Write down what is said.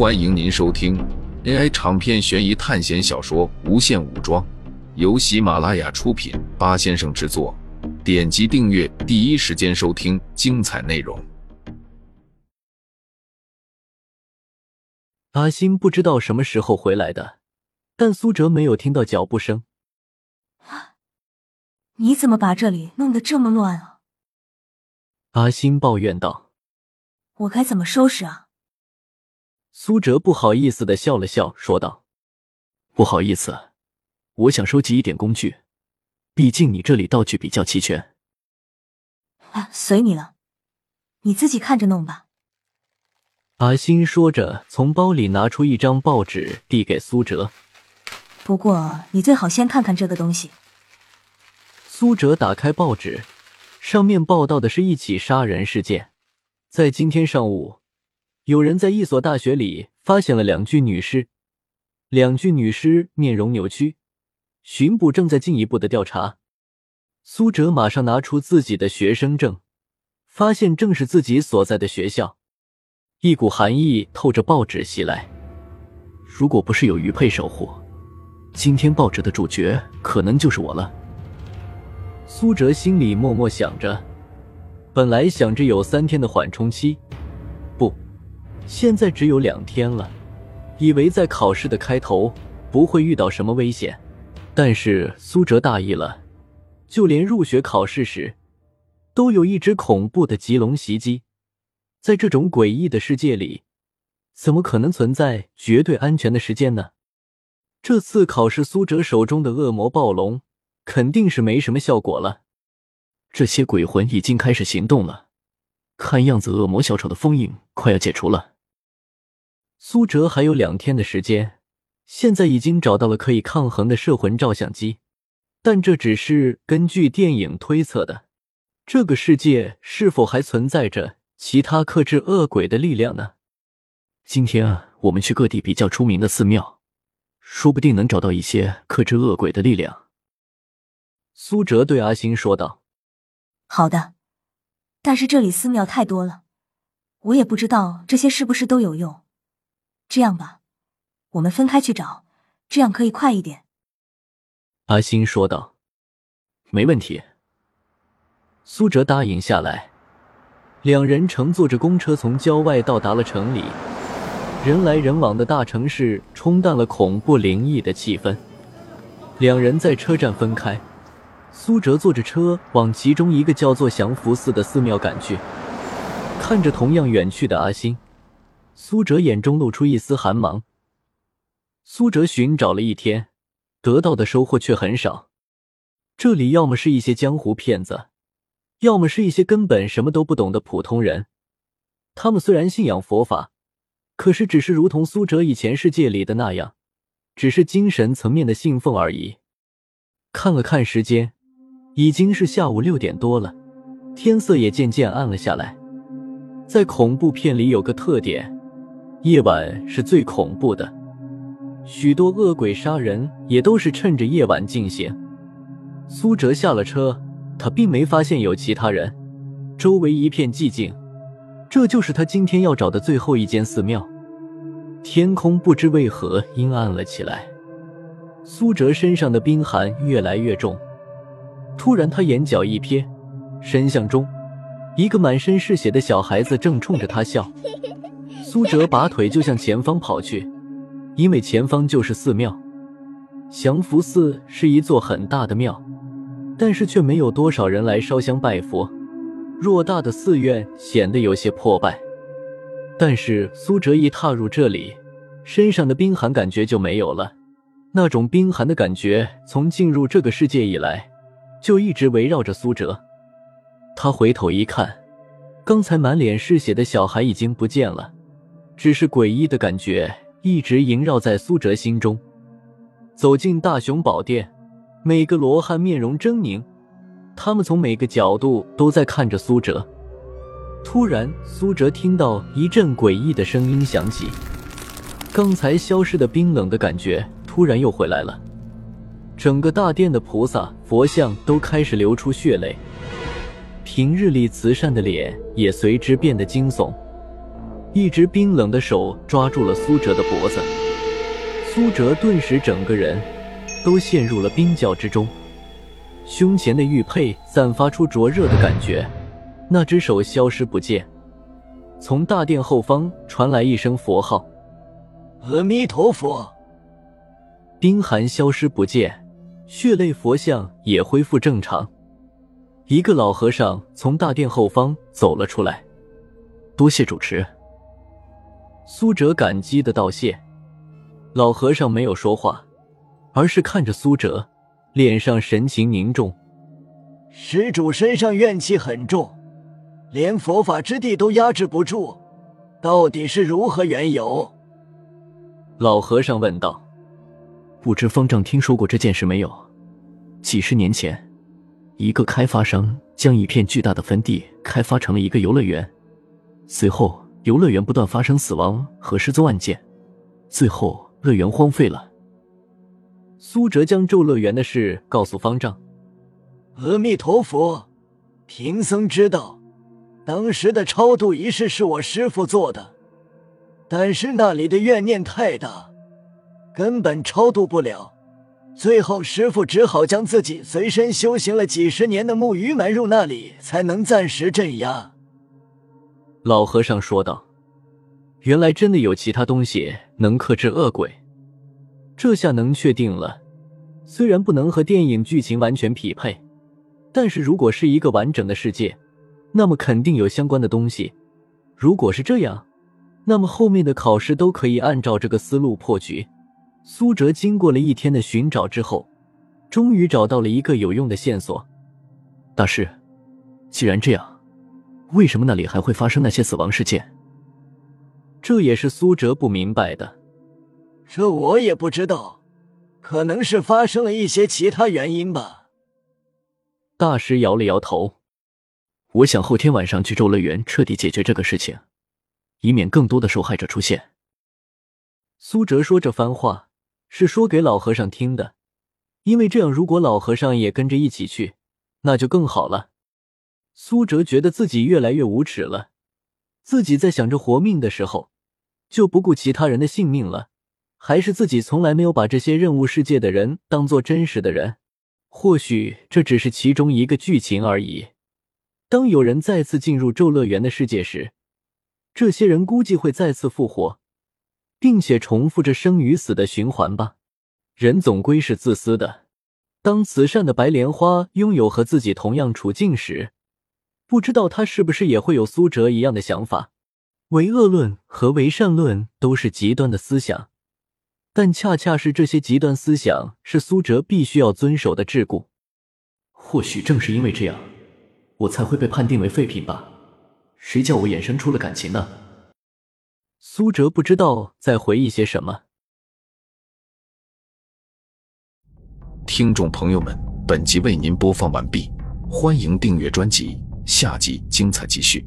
欢迎您收听 AI 长篇悬疑探险小说《无限武装》，由喜马拉雅出品，八先生制作。点击订阅，第一时间收听精彩内容。阿星不知道什么时候回来的，但苏哲没有听到脚步声。你怎么把这里弄得这么乱啊？阿星抱怨道。我该怎么收拾啊？苏哲不好意思的笑了笑，说道：“不好意思，我想收集一点工具，毕竟你这里道具比较齐全。”啊，随你了，你自己看着弄吧。阿星说着，从包里拿出一张报纸，递给苏哲。不过你最好先看看这个东西。苏哲打开报纸，上面报道的是一起杀人事件，在今天上午。有人在一所大学里发现了两具女尸，两具女尸面容扭曲，巡捕正在进一步的调查。苏哲马上拿出自己的学生证，发现正是自己所在的学校。一股寒意透着报纸袭来。如果不是有玉佩守护，今天报纸的主角可能就是我了。苏哲心里默默想着，本来想着有三天的缓冲期。现在只有两天了，以为在考试的开头不会遇到什么危险，但是苏哲大意了，就连入学考试时，都有一只恐怖的棘龙袭击。在这种诡异的世界里，怎么可能存在绝对安全的时间呢？这次考试，苏哲手中的恶魔暴龙肯定是没什么效果了。这些鬼魂已经开始行动了，看样子恶魔小丑的封印快要解除了。苏哲还有两天的时间，现在已经找到了可以抗衡的摄魂照相机，但这只是根据电影推测的。这个世界是否还存在着其他克制恶鬼的力量呢？今天啊，我们去各地比较出名的寺庙，说不定能找到一些克制恶鬼的力量。苏哲对阿星说道：“好的，但是这里寺庙太多了，我也不知道这些是不是都有用。”这样吧，我们分开去找，这样可以快一点。”阿星说道。“没问题。”苏哲答应下来。两人乘坐着公车从郊外到达了城里，人来人往的大城市冲淡了恐怖灵异的气氛。两人在车站分开，苏哲坐着车往其中一个叫做祥福寺的寺庙赶去，看着同样远去的阿星。苏哲眼中露出一丝寒芒。苏哲寻找了一天，得到的收获却很少。这里要么是一些江湖骗子，要么是一些根本什么都不懂的普通人。他们虽然信仰佛法，可是只是如同苏哲以前世界里的那样，只是精神层面的信奉而已。看了看时间，已经是下午六点多了，天色也渐渐暗了下来。在恐怖片里有个特点。夜晚是最恐怖的，许多恶鬼杀人也都是趁着夜晚进行。苏哲下了车，他并没发现有其他人，周围一片寂静。这就是他今天要找的最后一间寺庙。天空不知为何阴暗了起来，苏哲身上的冰寒越来越重。突然，他眼角一瞥，神像中一个满身是血的小孩子正冲着他笑。苏哲拔腿就向前方跑去，因为前方就是寺庙。降福寺是一座很大的庙，但是却没有多少人来烧香拜佛。偌大的寺院显得有些破败。但是苏哲一踏入这里，身上的冰寒感觉就没有了。那种冰寒的感觉从进入这个世界以来，就一直围绕着苏哲。他回头一看，刚才满脸是血的小孩已经不见了。只是诡异的感觉一直萦绕在苏哲心中。走进大雄宝殿，每个罗汉面容狰狞，他们从每个角度都在看着苏哲。突然，苏哲听到一阵诡异的声音响起，刚才消失的冰冷的感觉突然又回来了。整个大殿的菩萨、佛像都开始流出血泪，平日里慈善的脸也随之变得惊悚。一只冰冷的手抓住了苏哲的脖子，苏哲顿时整个人都陷入了冰窖之中，胸前的玉佩散发出灼热的感觉，那只手消失不见。从大殿后方传来一声佛号：“阿弥陀佛。”冰寒消失不见，血泪佛像也恢复正常。一个老和尚从大殿后方走了出来，多谢主持。苏哲感激的道谢。老和尚没有说话，而是看着苏哲，脸上神情凝重。施主身上怨气很重。连佛法之地都压制不住，到底是如何缘由？老和尚问道。不知方丈听说过这件事没有？几十年前，一个开发商将一片巨大的坟地开发成了一个游乐园，随后游乐园不断发生死亡和失踪案件，最后乐园荒废了。苏哲将咒乐园的事告诉方丈。阿弥陀佛，贫僧知道。当时的超度仪式是我师傅做的，但是那里的怨念太大，根本超度不了。最后师傅只好将自己随身修行了几十年的木鱼埋入那里，才能暂时镇压。老和尚说道：“原来真的有其他东西能克制恶鬼，这下能确定了。虽然不能和电影剧情完全匹配，但是如果是一个完整的世界。”那么肯定有相关的东西。如果是这样，那么后面的考试都可以按照这个思路破局。苏哲经过了一天的寻找之后，终于找到了一个有用的线索。大师，既然这样，为什么那里还会发生那些死亡事件？这也是苏哲不明白的。这我也不知道，可能是发生了一些其他原因吧。大师摇了摇头。我想后天晚上去咒乐园彻底解决这个事情，以免更多的受害者出现。苏哲说这番话是说给老和尚听的，因为这样，如果老和尚也跟着一起去，那就更好了。苏哲觉得自己越来越无耻了，自己在想着活命的时候就不顾其他人的性命了，还是自己从来没有把这些任务世界的人当做真实的人？或许这只是其中一个剧情而已。当有人再次进入咒乐园的世界时，这些人估计会再次复活，并且重复着生与死的循环吧。人总归是自私的。当慈善的白莲花拥有和自己同样处境时，不知道他是不是也会有苏哲一样的想法。唯恶论和唯善论都是极端的思想，但恰恰是这些极端思想是苏哲必须要遵守的桎梏。或许正是因为这样。我才会被判定为废品吧？谁叫我衍生出了感情呢？苏哲不知道在回忆些什么。听众朋友们，本集为您播放完毕，欢迎订阅专辑，下集精彩继续。